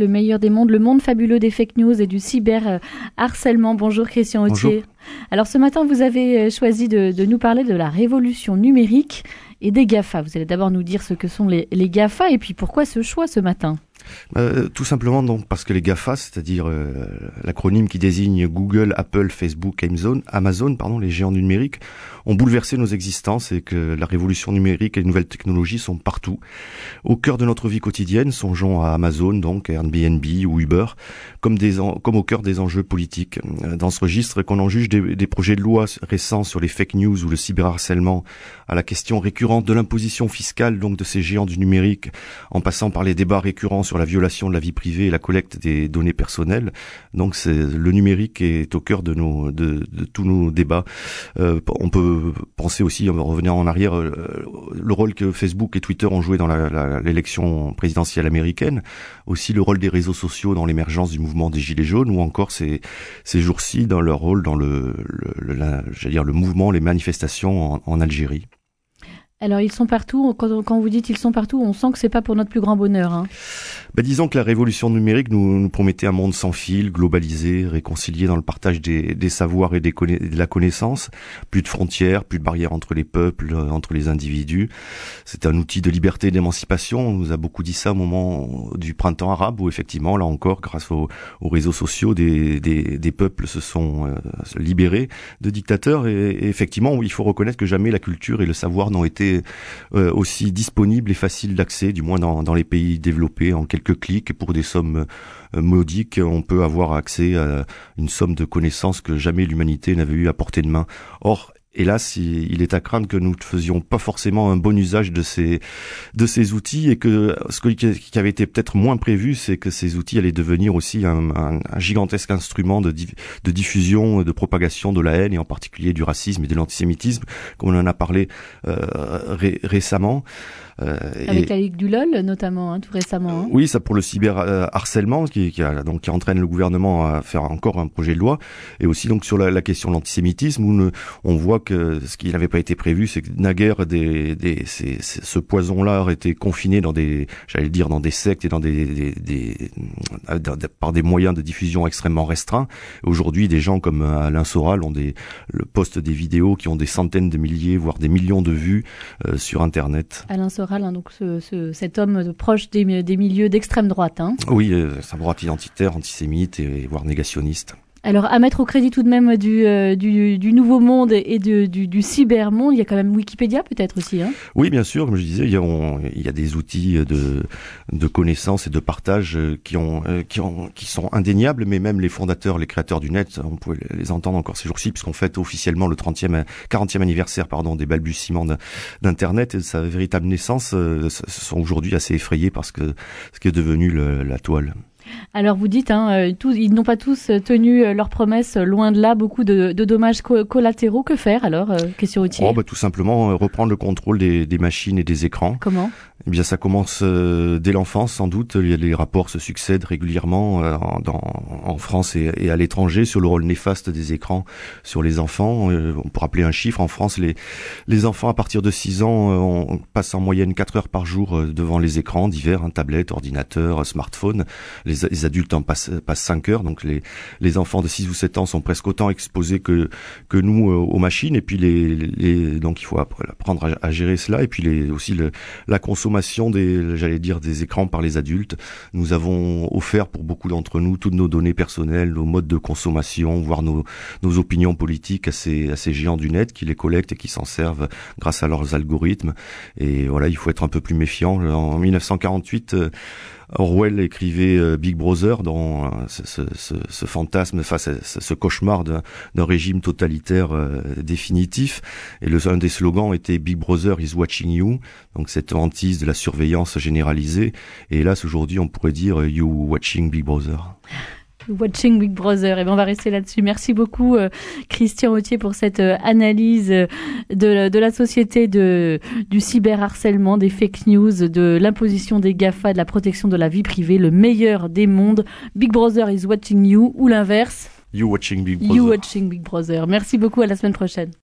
Le meilleur des mondes, le monde fabuleux des fake news et du cyber harcèlement. Bonjour Christian Autier. Alors ce matin, vous avez euh, choisi de, nous parler de la révolution numérique et des GAFA. Vous allez d'abord nous dire ce que sont les, les GAFA et puis pourquoi ce choix ce matin. Euh, tout simplement donc parce que les GAFA, c'est-à-dire euh, l'acronyme qui désigne Google, Apple, Facebook, Amazon, Amazon, pardon, les géants du numérique, ont bouleversé nos existences et que la révolution numérique et les nouvelles technologies sont partout. Au cœur de notre vie quotidienne, songeons à Amazon, donc Airbnb ou Uber, comme, des comme au cœur des enjeux politiques. Euh, dans ce registre, qu'on en juge des, des, projets de loi récents sur les fake news ou le cyberharcèlement, à la question récurrente de l'imposition fiscale donc de ces géants du numérique, en passant par les débats récurrents sur la violation de la vie privée et la collecte des données personnelles. Donc c'est le numérique est au cœur de nos de, tous nos débats. Euh, on peut penser aussi, revenir en arrière, euh, le rôle que Facebook et Twitter ont joué dans l'élection présidentielle américaine, aussi le rôle des réseaux sociaux dans l'émergence du mouvement des gilets jaunes, ou encore ces ces jours-ci dans leur rôle dans le, le, dire le mouvement, les manifestations en, en Algérie. Alors ils sont partout. Quand, quand, vous dites ils sont partout, on sent que c'est pas pour notre plus grand bonheur. Hein. Bah, disons que la révolution numérique nous, nous, promettait un monde sans fil, globalisé, réconcilié dans le partage des, des savoirs et des de la connaissance. Plus de frontières, plus de barrières entre les peuples, euh, entre les individus. C'est un outil de liberté et d'émancipation. On nous a beaucoup dit ça au moment du printemps arabe, où effectivement, là encore, grâce aux, aux réseaux sociaux, des, des, des, peuples se sont euh, libérés de dictateurs. Et, et, effectivement, il faut reconnaître que jamais la culture et le savoir n'ont été euh, aussi disponibles et faciles d'accès, du moins dans, dans les pays développés, en quelques clics pour des sommes euh, modiques, on peut avoir accès à une somme de connaissances que jamais l'humanité n'avait eu à portée de main. Or, hélas, il est à craindre que nous ne faisions pas forcément un bon usage de ces de ces outils et que ce qui avait été peut-être moins prévu, c'est que ces outils allaient devenir aussi un, un, gigantesque instrument de, de diffusion, de propagation de la haine et en particulier du racisme et de l'antisémitisme, comme on en a parlé euh, récemment. Euh, Avec la Ligue du LOL notamment, hein, tout récemment. Hein. Oui, ça pour le cyber harcèlement qui, qui, a, donc qui entraîne le gouvernement à faire encore un projet de loi, et aussi donc sur la, la question de l'antisémitisme où on voit que ce qui n'avait pas été prévu, c'est que naguère des, des ces, ce poison-là aurait été confiné dans des, j'allais dire dans des sectes et dans des, des, des, par des moyens de diffusion extrêmement restreints. Aujourd'hui, des gens comme Alain Soral ont des le poste des vidéos qui ont des centaines de milliers, voire des millions de vues euh, sur Internet. Alain Soral Hein, donc ce, cet homme proche des, milieux d'extrême droite. Hein. Oui, euh, sa droite identitaire, antisémite et voire négationniste. Alors, à mettre au crédit tout de même du, euh, du, nouveau monde et de, du, du cybermonde, il y a quand même Wikipédia peut-être aussi. Hein? Oui, bien sûr, comme je disais, il y, a, des outils de, de connaissances et de partage qui, ont, euh, qui, ont, qui sont indéniables, mais même les fondateurs, les créateurs du net, on pouvait les entendre encore ces jours-ci, puisqu'on fête officiellement le 30e, 40e anniversaire pardon, des balbutiements d'Internet et sa véritable naissance, euh, sont aujourd'hui assez effrayés parce que ce qui est devenu la toile. Alors vous dites, hein, euh, tous, ils n'ont pas tous tenu euh, leurs promesses, euh, loin de là, beaucoup de, de dommages collatéraux. Que faire alors, question routière oh, bah, Tout simplement reprendre le contrôle des, des, machines et des écrans. Comment Eh bien ça commence dès l'enfance sans doute. Les rapports se succèdent régulièrement en, dans, en France et, et à l'étranger sur le rôle néfaste des écrans sur les enfants. on peut rappeler un chiffre, en France les, les enfants à partir de 6 ans on passe en moyenne 4 heures par jour devant les écrans divers, hein, tablettes, ordinateurs, smartphones. Les les, adultes en passent, passent 5 heures, donc les, les enfants de 6 ou 7 ans sont presque autant exposés que, que nous euh, aux machines, et puis les, les donc il faut apprendre à, gérer cela, et puis les, aussi le, la consommation des, j'allais dire, des écrans par les adultes. Nous avons offert pour beaucoup d'entre nous toutes nos données personnelles, nos modes de consommation, voire nos, nos opinions politiques à ces, à ces géants du net qui les collectent et qui s'en servent grâce à leurs algorithmes. Et voilà, il faut être un peu plus méfiant. En 1948, Orwell écrivait euh, Big Brother dans euh, ce, fantasme face ce, cauchemar d'un régime totalitaire euh, définitif. Et le, un des slogans était Big Brother is watching you, donc cette hantise de la surveillance généralisée. Et hélas, aujourd'hui, on pourrait dire You watching Big Brother. Watching Big Brother. Et eh bien, on va rester là-dessus. Merci beaucoup, euh, Christian Autier, pour cette euh, analyse euh, de, de, la société de, du cyberharcèlement, des fake news, de l'imposition des GAFA, de la protection de la vie privée, le meilleur des mondes. Big Brother is watching you, ou l'inverse? You watching Big Brother. You watching Big Brother. Merci beaucoup, à la semaine prochaine.